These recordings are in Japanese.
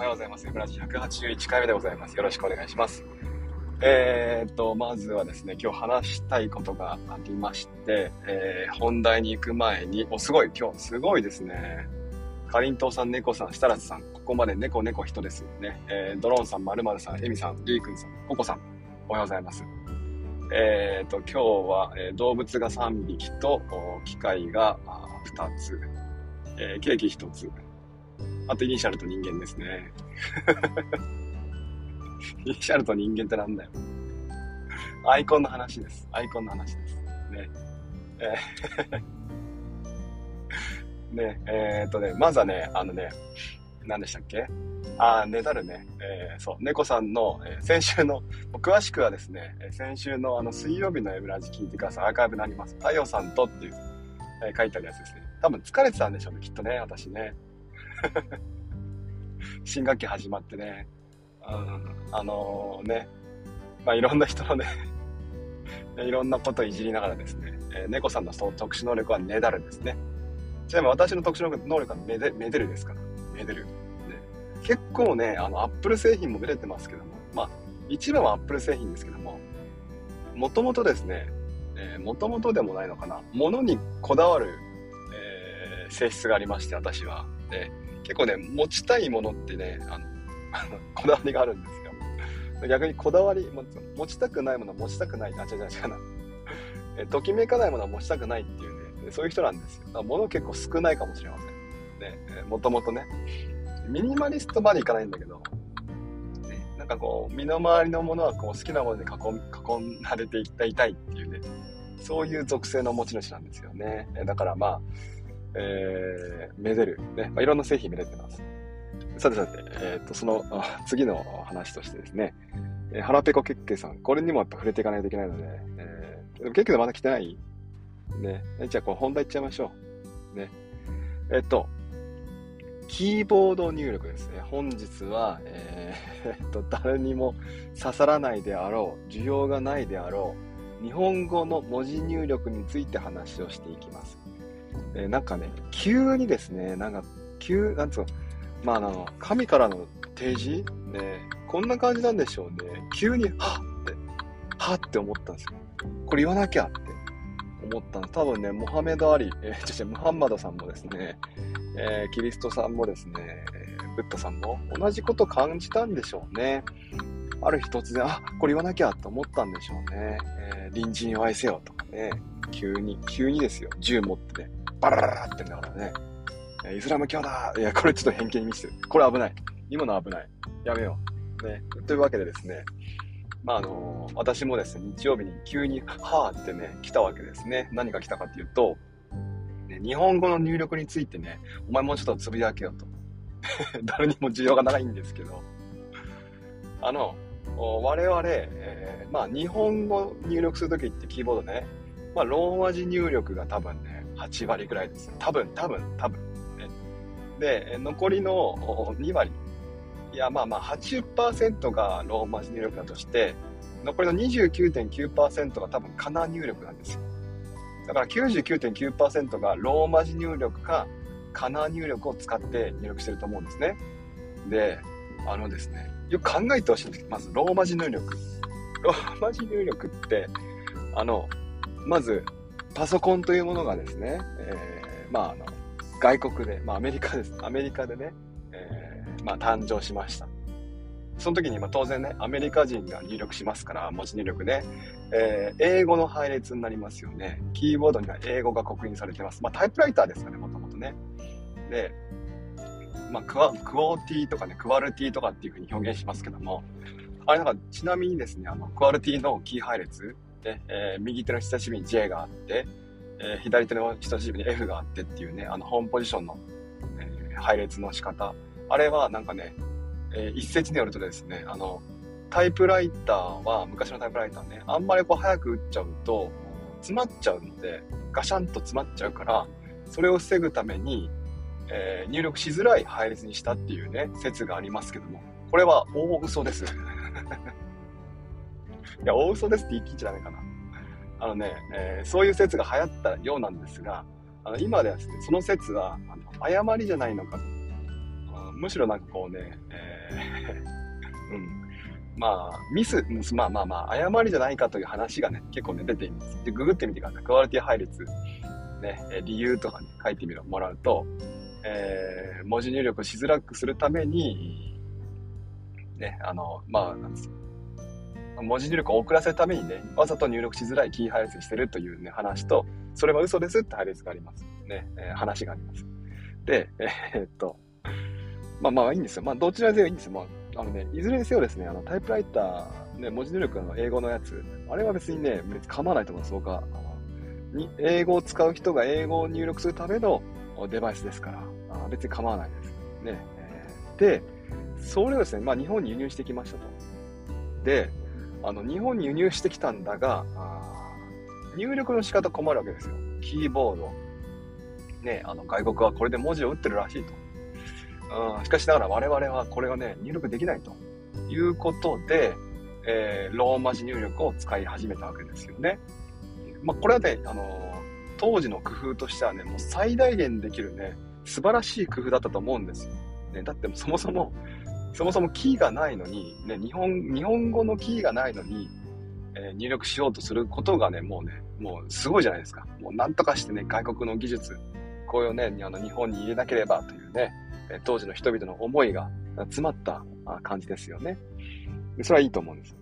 はようございます。ブラジ181回目でございます。よろしくお願いします。えー、っと、まずはですね、今日話したいことがありまして、えー、本題に行く前に、お、すごい、今日すごいですね。かりんとうさん、猫さん、設楽さん、ここまで猫猫人ですよね。えー、ドローンさん、まるまるさん、エミさん、リーくんさん、ココさん、おはようございます。えー、っと、今日は、えー、動物が3匹と、機械が2つ、えー、ケーキ1つ、あとイニシャルと人間ですね。イニシャルと人間ってなんだよ。アイコンの話です。アイコンの話です。ね。えー ね、えー、っとね、まずはね、あのね、何でしたっけ？あ、ねだるね。えー、そう、猫さんの、えー、先週の、詳しくはですね、先週のあの水曜日のエブラジ聞いてください。アーカイブになります。太陽さんとっていう、えー、書いてあるやつですね。多分疲れてたんでしょうね、きっとね、私ね。新学期始まってね、うん、あのー、ね、まあ、いろんな人のね いろんなことをいじりながらですね、えー、猫さんのその特殊能力はねだるですね。ちなみに私の特殊能力はメデメデルですから。メデル。ね、結構ね、あの、アップル製品も出れてますけども、まあ、一番はアップル製品ですけども、もともとですね、えもともとでもないのかな、物にこだわる、えー、性質がありまして、私は。で、結構ね、持ちたいものってね、あの、こだわりがあるんですよ。逆にこだわり、持ちたくないものは持ちたくない。あ、違う違う違うな。え、ときめかないものは持ちたくないっていうね、そういう人なんですよ。だから物結構少ないかもしれません。ね、もともとね。ミニマリストまでいかないんだけど、ね、なんかこう、身の回りのものはこう好きなもので囲囲まれていったいたいっていうね、そういう属性の持ち主なんですよね。だからまあ、えー、めでる、ね、まあ、いろんな製品めでてます。さてさて、え、ー、と、その次の話としてですね、えー、腹ペコケッケさん、これにもやっぱ触れていかないといけないので、えー、でもケッケでまだ来てないね。じゃあ、こう本題いっちゃいましょう。ね。えっ、と、キーボード入力ですね。本日は、えー、っと、誰にも刺さらないであろう、需要がないであろう、日本語の文字入力について話をしていきます。えー、なんかね、急にですね、なんか、急、なんつうの、まあ、あの、神からの提示？ね、こんな感じなんでしょうね。急に、はっって、はって思ったんですよ。これ言わなきゃって思ったの。多分ね、モハメド・アリ、えー、違うムハンマドさんもですね、えー、キリストさんもですね、え、ブッダさんも同じこと感じたんでしょうね。ある日突然、あ、これ言わなきゃと思ったんでしょうね。えー、隣人を愛せよとかね、急に、急にですよ、銃持ってね、バラララってんだからね。イスラム教だいや、これちょっと偏見に見せてる。これ危ない。今の危ない。やめよう。ね。というわけでですね、まあ、あの、私もですね、日曜日に急に、はぁってね、来たわけですね。何が来たかっていうと、ね、日本語の入力についてね、お前もうちょっとつぶやけよと。誰にも需要がないんですけど、あの、我々、えー、まあ、日本語入力するときってキーボードね、まあ、ローマ字入力が多分ね、8割ぐらいです。多分、多分、多分。ね、で、残りの2割。いや、まあまあ80%がローマ字入力だとして、残りの29.9%が多分カナ入力なんですよ。だから99.9%がローマ字入力かカナ入力を使って入力してると思うんですね。で、あのですね、よく考えてほしいんですけど、まずローマ字入力。ローマ字入力って、あの、まず、パソコンというものがですね、えー、まあ、あの、外国で、まあ、アメリカです。アメリカでね、えー、まあ、誕生しました。その時に、まあ、当然ね、アメリカ人が入力しますから、文字入力ね、えー、英語の配列になりますよね。キーボードには英語が刻印されてます。まあ、タイプライターですかね、もともとね。で、まあ、クワ、クオーティーとかね、クワルティーとかっていうふうに表現しますけども、あれなんか、ちなみにですね、あの、クワルティのキー配列、えー、右手の人差し指に J があって、えー、左手の人差し指に F があってっていうね、あの、ホームポジションの、えー、配列の仕方。あれはなんかね、えー、一説によるとですね、あの、タイプライターは、昔のタイプライターね、あんまりこう早く打っちゃうと、詰まっちゃうので、ガシャンと詰まっちゃうから、それを防ぐために、えー、入力しづらい配列にしたっていうね、説がありますけども、これは大嘘です。いや、大嘘ですって言い切っちゃダメかな。あのね、えー、そういう説が流行ったようなんですが、あの今ではですね、その説はあの誤りじゃないのかと。むしろなんかこうね、えー、うん。まあ、ミス、まあまあまあ、誤りじゃないかという話がね、結構ね、出ています。で、ググってみてください。クオリティ配列、ね、理由とかね、書いてみろ、もらうと、えー、文字入力しづらくするために、ね、あの、まあ、なんです文字入力を遅らせるためにね、わざと入力しづらいキー配列してるというね、話と、それは嘘ですって配列があります。ね、えー、話があります。で、えー、っと、まあまあいいんですよ。まあどちらでもいいんですよ。まあ、あのね、いずれにせよですね、あのタイプライター、ね、文字入力の英語のやつ、あれは別にね、別に構わないと思います、僕は。に英語を使う人が英語を入力するためのデバイスですから、あ別に構わないです。ね。え、で、それをですね、まあ日本に輸入してきましたと。で、あの、日本に輸入してきたんだが、入力の仕方困るわけですよ。キーボード。ね、あの、外国はこれで文字を打ってるらしいと。うん、しかしながら我々はこれをね、入力できないということで、えー、ローマ字入力を使い始めたわけですよね。まあ、これはね、あの、当時の工夫としてはね、もう最大限できるね、素晴らしい工夫だったと思うんですよ。ね、だってそもそも、そもそもキーがないのに、ね、日本、日本語のキーがないのに、えー、入力しようとすることがね、もうね、もうすごいじゃないですか。もうなんとかしてね、外国の技術、こういうね、あの日本に入れなければというね、当時の人々の思いが詰まった感じですよね。それはいいと思うんです。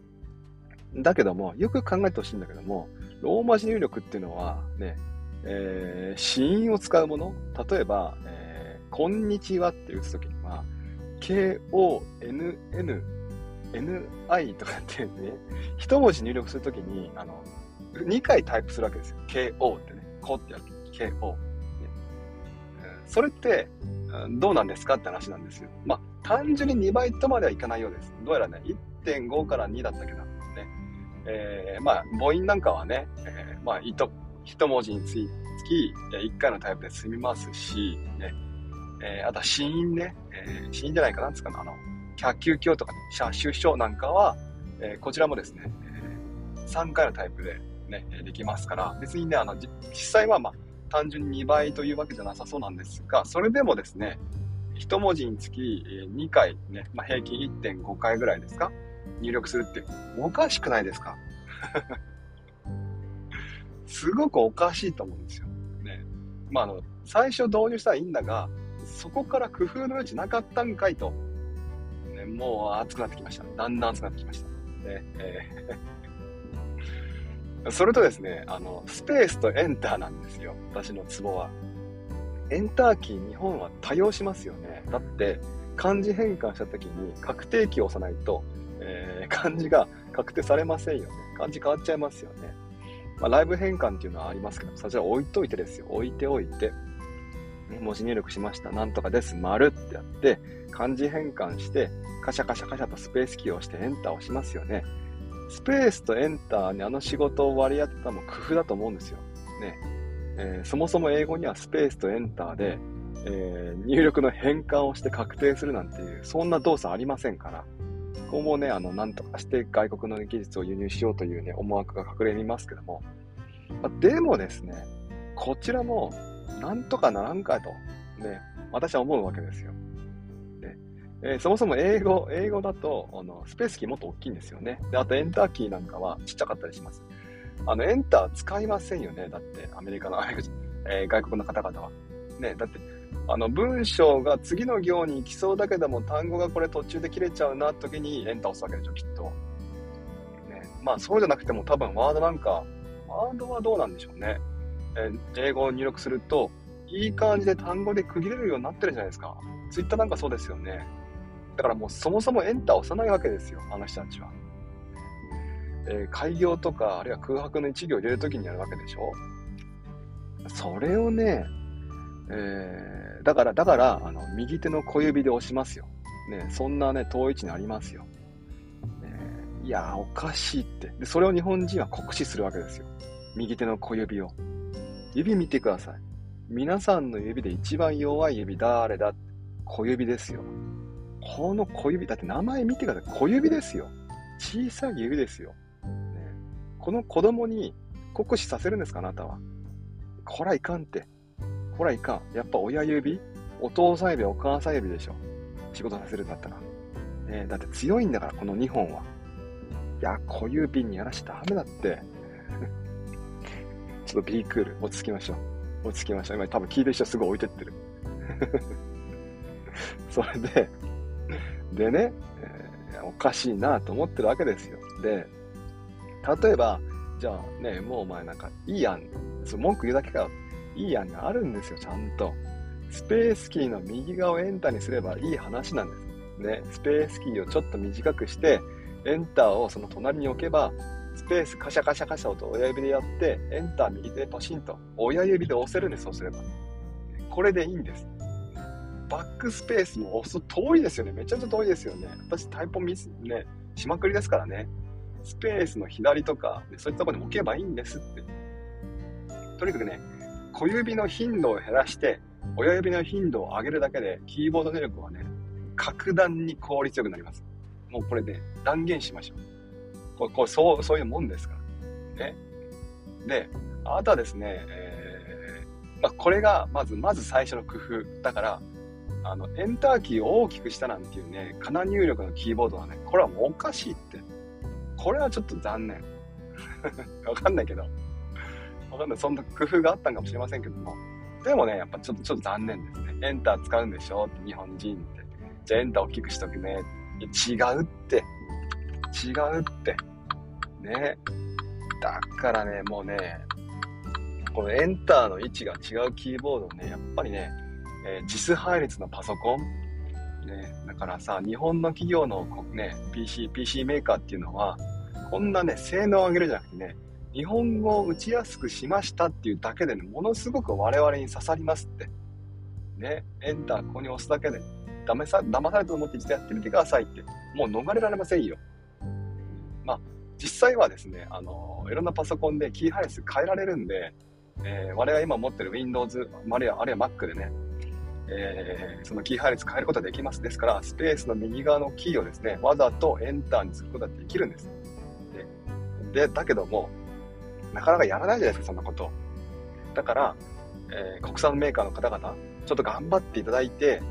だけども、よく考えてほしいんだけども、ローマ字入力っていうのはね、えー、死因を使うもの例えば、えー、こんにちはって打つときに K-O-N-N NI とかってね、一文字入力するときに、あの、2回タイプするわけですよ。KO ってね、こってやる。KO、ね。それって、どうなんですかって話なんですよ。まあ、単純に2倍とまではいかないようです。どうやらね、1.5から2だったけど、ね。えー、まあ、母音なんかはね、えー、まあ、一文字につき、1回のタイプで済みますし、ね。えー、あとは子音ね、えー、子音じゃないかなんですかね、あの、脚球鏡とかね、車種書なんかは、えー、こちらもですね、え、3回のタイプでね、できますから、別にね、あの、実際はまあ、単純に2倍というわけじゃなさそうなんですが、それでもですね、1文字につき2回ね、まあ、平均1.5回ぐらいですか入力するっておかしくないですか？すごくおかしいと思うんですよ。ね。まあ、あの、最初導入したらいいんだが、そこから工夫の余地なかったんかいと。ね、もう熱くなってきました。だんだん熱くなってきました。ね、えー それとですね、あの、スペースとエンターなんですよ。私のツボは。エンターキー日本は多用しますよね。だって、漢字変換した時に確定キーを押さないと、えー、漢字が確定されませんよね。漢字変わっちゃいますよね。まあ、ライブ変換っていうのはありますけど、そちら置いといてですよ。置いておいて、ね、文字入力しました。なんとかです。丸ってやって、漢字変換して、カシャカシャカシャとスペースキーを押してエンターをしますよね。スペースとエンターにあの仕事を割り当てたのも工夫だと思うんですよ。ね。えー、そもそも英語にはスペースとエンターで、えー、入力の変換をして確定するなんていう、そんな動作ありませんから、ここもね、あの、なんとかして外国の技術を輸入しようというね、思惑が隠れみますけども、まあ、でもですね、こちらも、なんとかならんかと、ね、私は思うわけですよ。えー、そもそも英語、英語だと、あの、スペースキーもっと大きいんですよね。で、あとエンターキーなんかはちっちゃかったりします。あの、エンター使いませんよね。だって、アメリカの、えー、外国の方々は。ね、だって、あの、文章が次の行に行きそうだけども、単語がこれ途中で切れちゃうな、時にエンター押すわけでしょ、きっと。ね、まあ、そうじゃなくても多分ワードなんか、ワードはどうなんでしょうね。え、英語を入力すると、いい感じで単語で区切れるようになってるじゃないですか。ツイッターなんかそうですよね。だからもうそもそもエンター押さないわけですよ、あの人たちは。えー、開業とか、あるいは空白の一行入れるときにやるわけでしょ。それをね、えー、だから、だから、あの、右手の小指で押しますよ。ね、そんなね、遠い位置にありますよ。えー、いやおかしいって。で、それを日本人は酷使するわけですよ。右手の小指を。指見てください。皆さんの指で一番弱い指誰だ？小指ですよ。この小指、だって名前見てください。小指ですよ。小さい指ですよ。ね、この子供に酷使させるんですか、あなたは？こらいかんって。こらいかん。やっぱ親指？お父さん指、お母さん指でしょ。仕事させるんだったら。ね、だって強いんだから、この2本は。いや、小指にやらしちゃダメだって。ちょっとビークール、落ち着きましょう。落ち着きましょう。今多分聞いてる人すごい置いてってる。それで、でね、えー、おかしいなと思ってるわけですよ。で、例えば、じゃあね、もうお前なんかいい案、そ文句言うだけかいい案があるんですよ、ちゃんと。スペースキーの右側をエンターにすればいい話なんです。ね、スペースキーをちょっと短くして、エンターをその隣に置けば、スペースカシャカシャカシャと親指でやって、エンター右手でパシンと親指で押せるんです、そうすれば。これでいいんです。バックスペースも押す遠いですよね。めちゃめちゃ遠いですよね。私タイプミスね、しまくりですからね。スペースの左とか、そういったところに置けばいいんですって。とにかくね、小指の頻度を減らして、親指の頻度を上げるだけで、キーボード能力はね、格段に効率よくなります。もうこれね、断言しましょう。これ、これそう、そういうもんですから。ね。で、あなたはですね、えー、まあ、これが、まず、まず最初の工夫。だから、あの、エンターキーを大きくしたなんていうね、かな入力のキーボードはね、これはもうおかしいって。これはちょっと残念。わかんないけど。わかんない。そんな工夫があったんかもしれませんけども。でもね、やっぱちょっと、ちょっと残念ですね。エンター使うんでしょって日本人って。じゃあエンター大きくしとくね。違うって。違うって。ね。だからね、もうね、このエンターの位置が違うキーボードね、やっぱりね、えー、実配列のパソコン、ね、だからさ、日本の企業の、ね、PC、PC メーカーっていうのは、こんなね、性能を上げるじゃなくてね、日本語を打ちやすくしましたっていうだけでね、ものすごく我々に刺さりますって。ね、エンターここに押すだけで、騙さ騙されたと思って実際やってみてくださいって、もう逃れられませんよ。まあ、実際はですね、あの、いろんなパソコンでキー配列変えられるんで、えー、我々が今持ってる Windows、あるいはあるいは Mac でね、えー、そのキー配列変えることができます。ですから、スペースの右側のキーをですね、わざとエンターにすることができるんです。で、でだけども、なかなかやらないじゃないですか、そんなこと。だから、えー、国産メーカーの方々、ちょっと頑張っていただいて、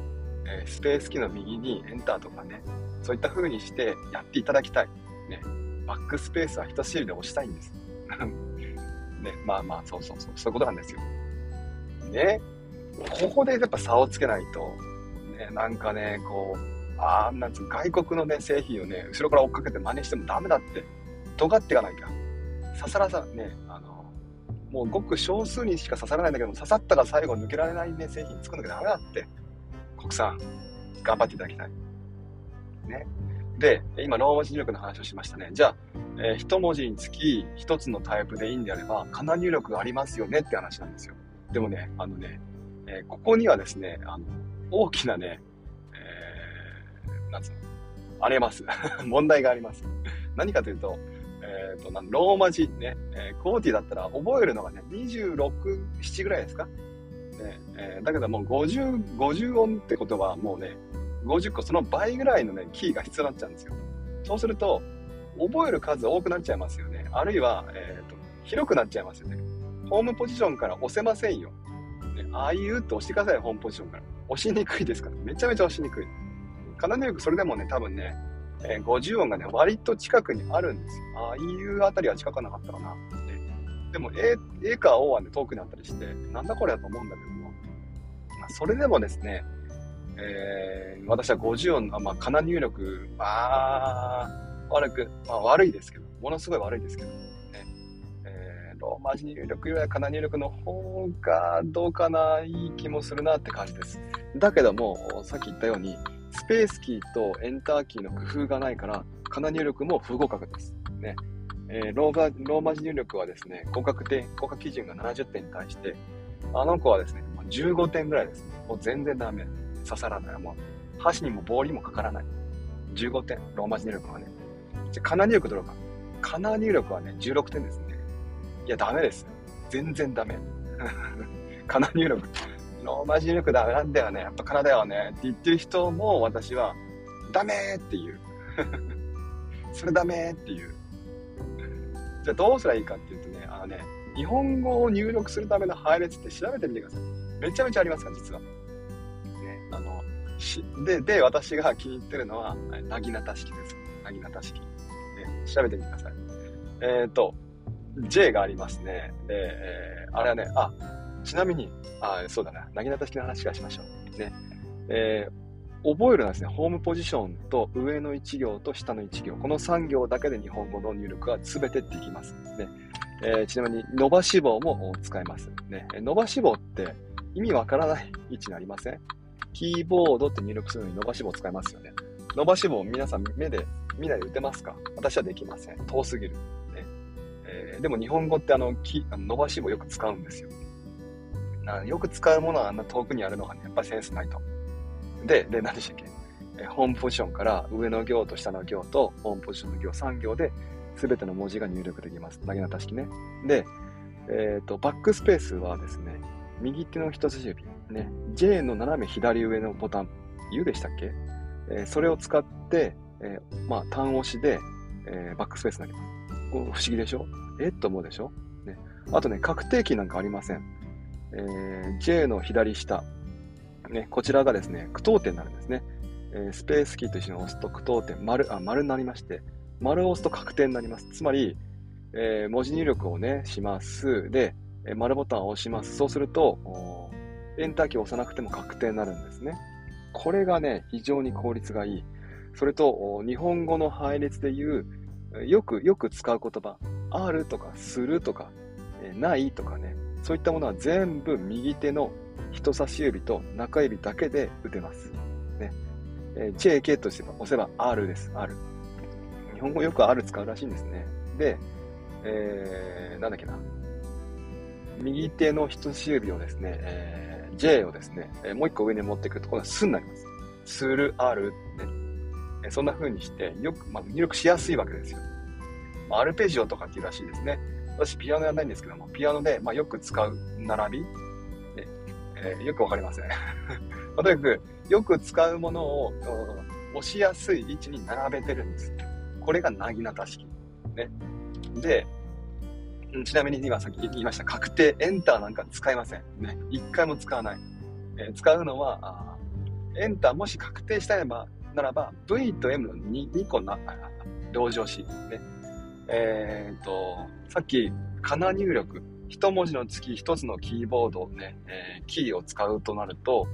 えー、スペースキーの右にエンターとかね、そういった風にしてやっていただきたい。ね、バックスペースは人知りで押したいんです。ね、まあまあ、そうそうそう、そういうことなんですよ。ね、ここでやっぱ差をつけないと、ね、なんかね、こう、あんなんつう外国のね、製品をね、後ろから追っかけて真似してもダメだって、尖っていかなきゃ。刺さらさ、ね、あの、もうごく少数にしか刺さらないんだけども、刺さったら最後抜けられないね、製品作んなきゃダメだって。国産、頑張っていただきたい。ね。で、今、ローマ字入力の話をしましたね。じゃあ、えー、一文字につき一つのタイプでいいんであれば、かな入力がありますよねって話なんですよ。でもね、あのね、えー、ここにはですね、あの、大きなね、えー、なんつうの、あります。問題があります。何かというと、えっ、ー、と、ローマ字ね、えー、コーティだったら覚えるのがね、26、7ぐらいですか？ね、えー、だけどもう50、50音ってことはもうね、50個、その倍ぐらいのね、キーが必要になっちゃうんですよ。そうすると、覚える数多くなっちゃいますよね。あるいは、え、ー、と、広くなっちゃいますよね。ホームポジションから押せませんよ。ね、ああいうって押してください、ホームポジションから。押しにくいですから。めちゃめちゃ押しにくい。かなりよくそれでもね、多分ね、えー、50音がね、割と近くにあるんですよ。ああいうあたりは近くなかったかな。でも A, A か O はね、遠くにあったりして、なんだこれだと思うんだけども、まあ、それでもですね、えー、私は50音の、まあ、かな入力、まあ、悪く、まあ悪いですけど、ものすごい悪いですけど、ね、えー、ローマ字入力よりはかな入力の方がどうかな、いい気もするなって感じです。だけども、さっき言ったように、スペースキーとエンターキーの工夫がないから、かな入力も不合格です。ね。えー、ローマローマ字入力はですね、合格点、合格基準が70点に対して、あの子はですね、15点ぐらいですね。もう全然ダメ。刺さらない。もう、箸にも棒にもかからない。15点、ローマ字入力はね。じゃ、カナ入力どうか。カナ入力はね、16点ですね。いや、ダメです。全然ダメ。カナ入力。ローマ字入力ダメなんだよね。やっぱカナだよね。って言ってる人も私は、ダメっていう。それダメっていう。じゃあどうすればいいかっていうとね、あのね、日本語を入力するための配列って調べてみてください。めちゃめちゃありますか、実は。で、で、私が気に入ってるのは、なぎなた式です。なぎなた式。ね、調べてみてください。えっ、ー、と、J がありますね。で、えー、あれはね、あ、ちなみに、あ、そうだな、なぎなた式の話がしましょう。ね。えー、覚えるのはですね、ホームポジションと上の1行と下の1行、この3行だけで日本語の入力は全てできます。ね。えー、ちなみに、伸ばし棒も使えます。ね。伸ばし棒って意味わからない位置にありませんキーボードって入力するのに伸ばし棒使いますよね。伸ばし棒皆さん目で見ないで打てますか？私はできません。遠すぎる。ねえー、でも日本語ってあのきあの伸ばし棒よく使うんですよ。なよく使うものはあんな遠くにあるのがね、やっぱりセンスないと。で、で、何でしたっけ？えホームポジションから上の行と下の行とホームポジションの行3行で全ての文字が入力できます。なぎなた式ね。で、えっ、ー、と、バックスペースはですね、右手の人差し指、ね、J の斜め左上のボタン、U でしたっけ、えー、それを使って、えー、まあ、単押しで、えー、バックスペースになります。不思議でしょ？え？っと思うでしょ？ね。あとね、確定キーなんかありません。えー、J の左下、ね、こちらがですね、句読点になるんですね。え、スペースキーと一緒に押すと句読点、丸、あ、丸になりまして、丸を押すと確定になります。つまり、え、文字入力をね、します。で、え丸ボタンを押します。そうすると、エンターキーを押さなくても確定になるんですね。これがね、非常に効率がいい。それと、日本語の配列で言う、よく、よく使う言葉、あるとか、するとか、えないとかね、そういったものは全部右手の人差し指と中指だけで打てます。ね。えー、JK として押せば R です。R。日本語よく R 使うらしいんですね。で、えー、なんだっけな。右手の人差し指をですね、えー、J をですね、えー、もう一個上に持っていくと、これはすになります。する、ある、ね。えー、そんな風にして、よく、まあ、入力しやすいわけですよ。まあ、アルペジオとかっていうらしいですね。私、ピアノやらないんですけども、ピアノで、まあ、よく使う並び、ねえー、よくわかりません。まあ、とにかく、よく使うものを押しやすい位置に並べてるんです。これがなぎなた式。ね。で、ちなみに今さっき言いました確定、エンターなんか使いません。ね。一回も使わない。えー、使うのは、エンターもし確定したいならば、V と M の 2, 2個な、同乗し、ね。えー、っと、さっき、かな入力、一文字の月一つのキーボードね、えー、キーを使うとなると、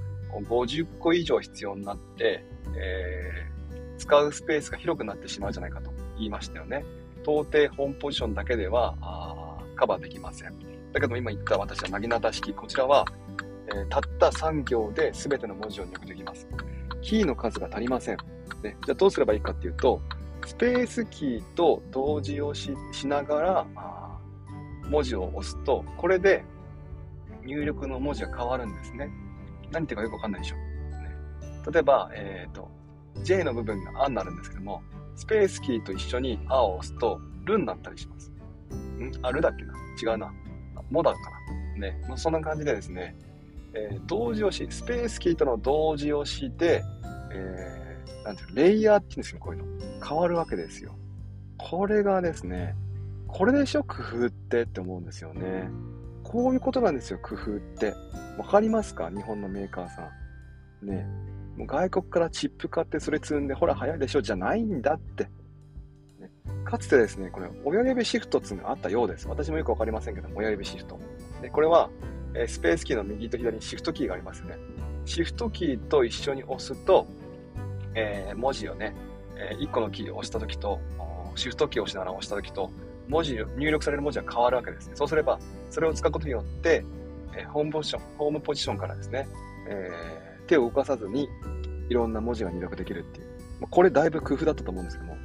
50個以上必要になって、えー、使うスペースが広くなってしまうじゃないかと言いましたよね。到底本ポジションだけでは、カバーできません。だけど今言った私はなぎなた式、こちらは、えー、たった3行で全ての文字を入力できます。キーの数が足りません。ね、じゃあどうすればいいかっていうと、スペースキーと同時をしながら文字を押すと、これで入力の文字が変わるんですね。何言ってるかよくわかんないでしょ。ね、例えば、えっ、ー、と、J の部分があになるんですけども、スペースキーと一緒にあを押すと、るになったりします。ん？あるだっけな？違うな。もだかな。ね。もうそんな感じでですね、えー、同時押し、スペースキーとの同時押しで、えー、なんていう、レイヤーって言うんですよ、こういうの。変わるわけですよ。これがですね、これでしょ、工夫ってって思うんですよね。こういうことなんですよ、工夫って。わかりますか？日本のメーカーさん。ね。もう外国からチップ買ってそれ積んで、ほら、早いでしょ？じゃないんだって。かつてですね、これ、親指シフトっていうのがあったようです。私もよくわかりませんけど、親指シフト。でこれは、えスペースキーの右と左にシフトキーがありますよね。シフトキーと一緒に押すと、えー、文字をね、え、1個のキーを押したときと、シフトキーを押しながら押したときと、文字、入力される文字が変わるわけですね。そうすれば、それを使うことによって、え、ホームポジション、ホームポジションからですね、えー、手を動かさずに、いろんな文字が入力できるっていう。これだいぶ工夫だったと思うんですけども、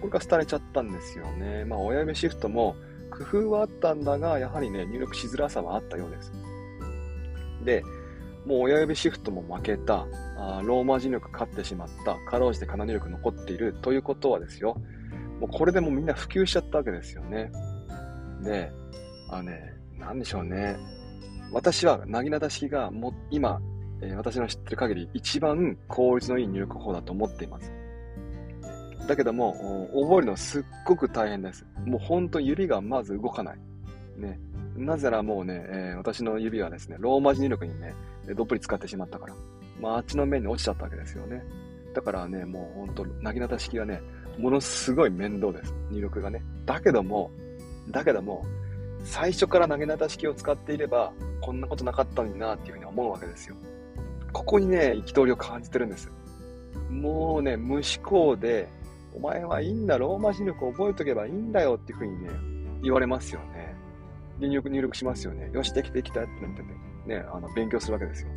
これが廃れちゃったんですよね。まあ、親指シフトも工夫はあったんだが、やはりね、入力しづらさはあったようです。で、もう親指シフトも負けた、あローマ字力勝ってしまった、かろうじてかな入力残っているということはですよ、もうこれでもみんな普及しちゃったわけですよね。で、あのね、なんでしょうね。私は、なぎなた式がも今、えー、私の知ってる限り一番効率のいい入力法だと思っています。だけども、覚えるのすっごく大変です。もうほんと指がまず動かない。ね。なぜならもうね、えー、私の指はですね、ローマ字入力にね、どっぷり使ってしまったから。まあ、あっちの面に落ちちゃったわけですよね。だからね、もうほんと、なぎなた式はね、ものすごい面倒です。入力がね。だけども、だけども、最初から投げなた式を使っていれば、こんなことなかったのになっていうふうに思うわけですよ。ここにね、憤りを感じてるんです。もうね、無思考で、お前はいいんだ、ローマ字力覚えとけばいいんだよっていうふうにね、言われますよね。入力入力しますよね。よし、できてきたってなってね、あの、勉強するわけですよ。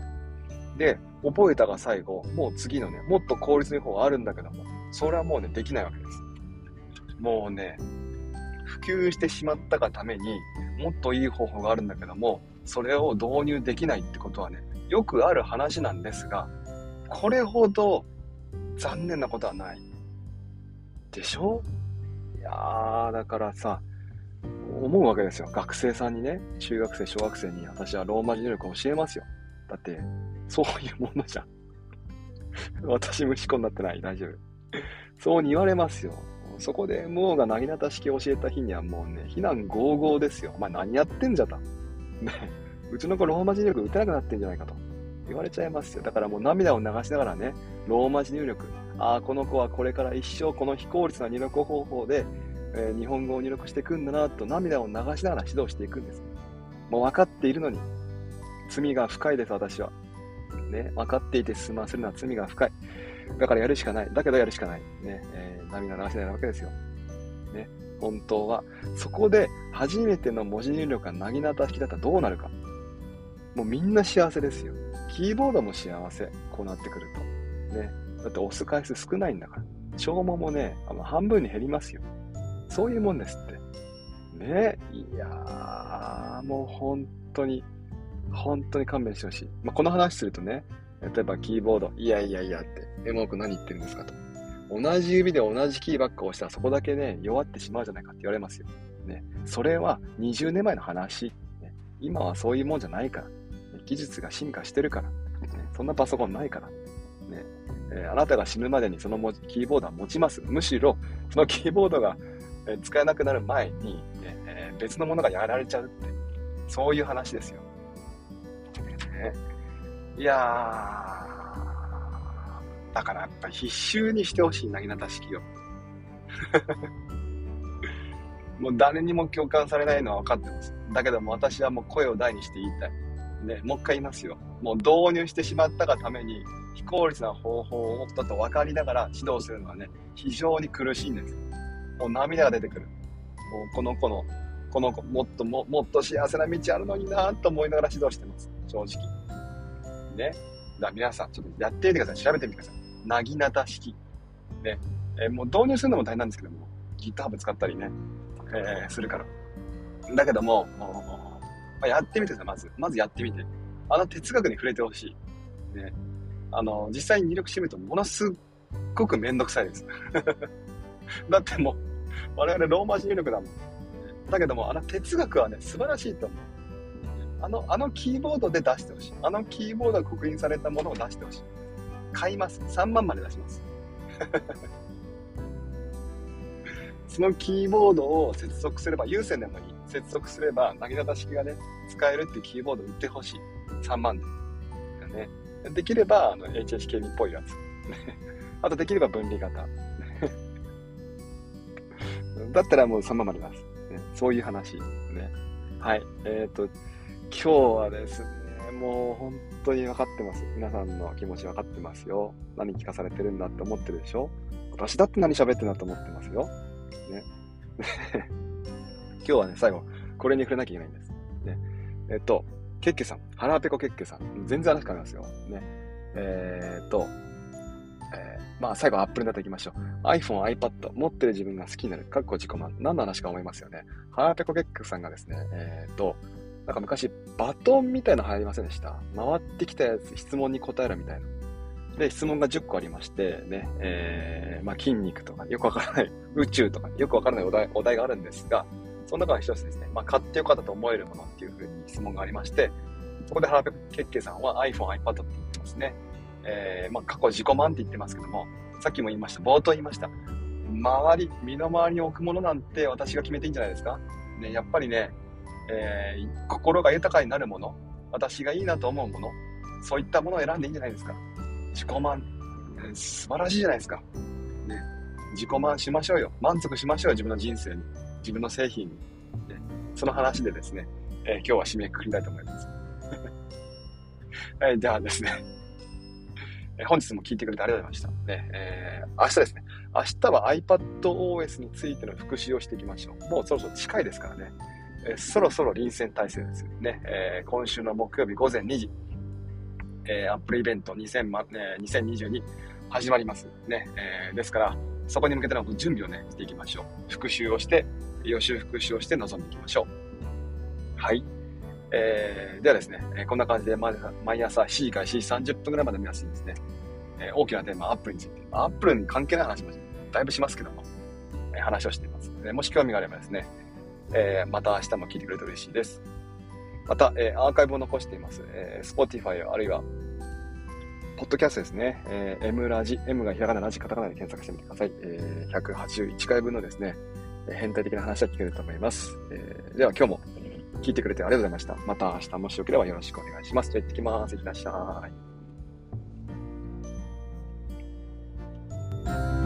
で、覚えたが最後、もう次のね、もっと効率のい方があるんだけども、それはもうね、できないわけです。もうね、普及してしまったがためにもっといい方法があるんだけどもそれを導入できないってことはねよくある話なんですがこれほど残念なことはないでしょ？いやーだからさ思うわけですよ。学生さんにね中学生小学生に私はローマ字入力教えますよ。だってそういうものじゃん。私虫子になってない。大丈夫。そうに言われますよ。そこでもうがなぎなた式教えた日にはもうね、非難合々ですよ。お前何やってんじゃと。ね、うちの子ローマ字力打てなくなってんじゃないかと。言われちゃいますよ。だからもう涙を流しながらね、ローマ字入力。ああ、この子はこれから一生この非効率な入力方法で、えー、日本語を入力していくんだなと涙を流しながら指導していくんです。もう分かっているのに、罪が深いです、私は。ね、分かっていて進ませるのは罪が深い。だからやるしかない。だけどやるしかない。ね、えー、涙流せないわけですよ。ね、本当は。そこで初めての文字入力がなぎなた式だったらどうなるか。もうみんな幸せですよ。キーボードも幸せ。こうなってくると。ね。だって押す回数少ないんだから。消耗もね、あの半分に減りますよ。そういうもんですって。ね。いやー、もう本当に、本当に勘弁してほしい。まあ、この話するとね、例えばキーボード、いやいやいやって、エモく何言ってるんですかと。同じ指で同じキーばっか押したらそこだけね、弱ってしまうじゃないかって言われますよ。ね。それは20年前の話。ね、今はそういうもんじゃないから。技術が進化してるから。ね、そんなパソコンないから。ねえー、あなたが死ぬまでにそのキーボードは持ちます。むしろ、そのキーボードが、え使えなくなる前に、ねえー、別のものがやられちゃうって、そういう話ですよ。ね、いやー、だからやっぱ必修にしてほしい、なぎなた式を。もう誰にも共感されないのは分かってます。だけども私はもう声を大にして言いたい。ね、もう一回言いますよ。もう導入してしまったがために、非効率な方法をだと分かりながら指導するのはね、非常に苦しいんです。もう涙が出てくる。もうこの子の、この子、もっとももっと幸せな道あるのになと思いながら指導してます。正直。ね。だから皆さん、ちょっとやってみてください。調べてみてください。なぎなた式。ね。えー、もう導入するのも大変なんですけども、GitHub 使ったりね、えー、するから。だけども、もうまあ、やってみてください、まず。まずやってみて。あの哲学に触れてほしい。ね。あの、実際に入力してみると、ものすっごくめんどくさいです。だってもう、我々ローマ字入力だもん。だけども、あの哲学はね、素晴らしいと思う。あの、あのキーボードで出してほしい。あのキーボードが刻印されたものを出してほしい。買います。3万まで出します。そのキーボードを接続すれば、有線でもいい。接続すれば、なぎなた式がね、使えるっていうキーボードを売ってほしい。3万で。ね。できれば、あの、HHKB っぽいやつ。あと、できれば分離型。だったらもう3万まで出す。ね、そういう話。ね。はい。えっ、ー、と、今日はですね、もう本当に分かってます。皆さんの気持ち分かってますよ。何聞かされてるんだって思ってるでしょ私だって何喋ってんだと思ってますよ。ね。今日はね、最後、これに触れなきゃいけないんです。ね。えっと、ケッケさん、腹ペコケッケさん、全然話変わりますよ。ね。えー、っと、えー、まあ最後アップルになっていきましょう。iPhone、iPad、持ってる自分が好きになる。かっこ自己満。何の話か思いますよね。腹ペコケッケさんがですね、えー、っと、なんか昔、バトンみたいなの流行りませんでした？回ってきたやつ、質問に答えるみたいな。で、質問が10個ありまして、ね、えー、まあ、筋肉とか、よくわからない、宇宙とか、よくわからないお題お題があるんですが、その中の一つですね、まあ、買ってよかったと思えるものっていうふうに質問がありまして、そこで腹ペケッケさんは iPhone、iPad って言ってますね。えー、まあ、過去自己満って言ってますけども、さっきも言いました、冒頭言いました。周り、身の回りに置くものなんて私が決めていいんじゃないですか？ね、やっぱりね、えー、心が豊かになるもの、私がいいなと思うもの、そういったものを選んでいいんじゃないですか？自己満え、素晴らしいじゃないですか。ね。自己満しましょうよ。満足しましょうよ、自分の人生に。自分の製品。ね、その話でですね、えー、今日は締めくくりたいと思います。は い、ではですね、え本日も聞いてくれてありがとうございました。ねえー、明日ですね、明日は iPadOS についての復習をしていきましょう。もうそろそろ近いですからね。えー、そろそろ臨戦態勢ですよね。えー、今週の木曜日午前2時、えー、アップルイベント2000、えー、2022始まります。ね。えー、ですから、そこに向けての準備をね、していきましょう。復習をして、予習復習をして臨んでいきましょう。はい。えー、ではですね、こんな感じで毎朝7時から7時30分ぐらいまで目安にですね、え大きなテーマ、アップルについて、アップルに関係ない話もだいぶしますけども、え話をしていますので。もし興味があればですね、えまた明日も聞いてくれると嬉しいです。また、えアーカイブを残しています。えー Spotify あるいは、ポッドキャストですね、えー、M ラジ、M がひらがなラジカタカナで検索してみてください。えー、181回分のですね、変態的な話は聞けると思います。えー、では今日も聞いてくれてありがとうございました。また明日もしよければよろしくお願いします。じゃあ行ってきます。いってらっしゃい。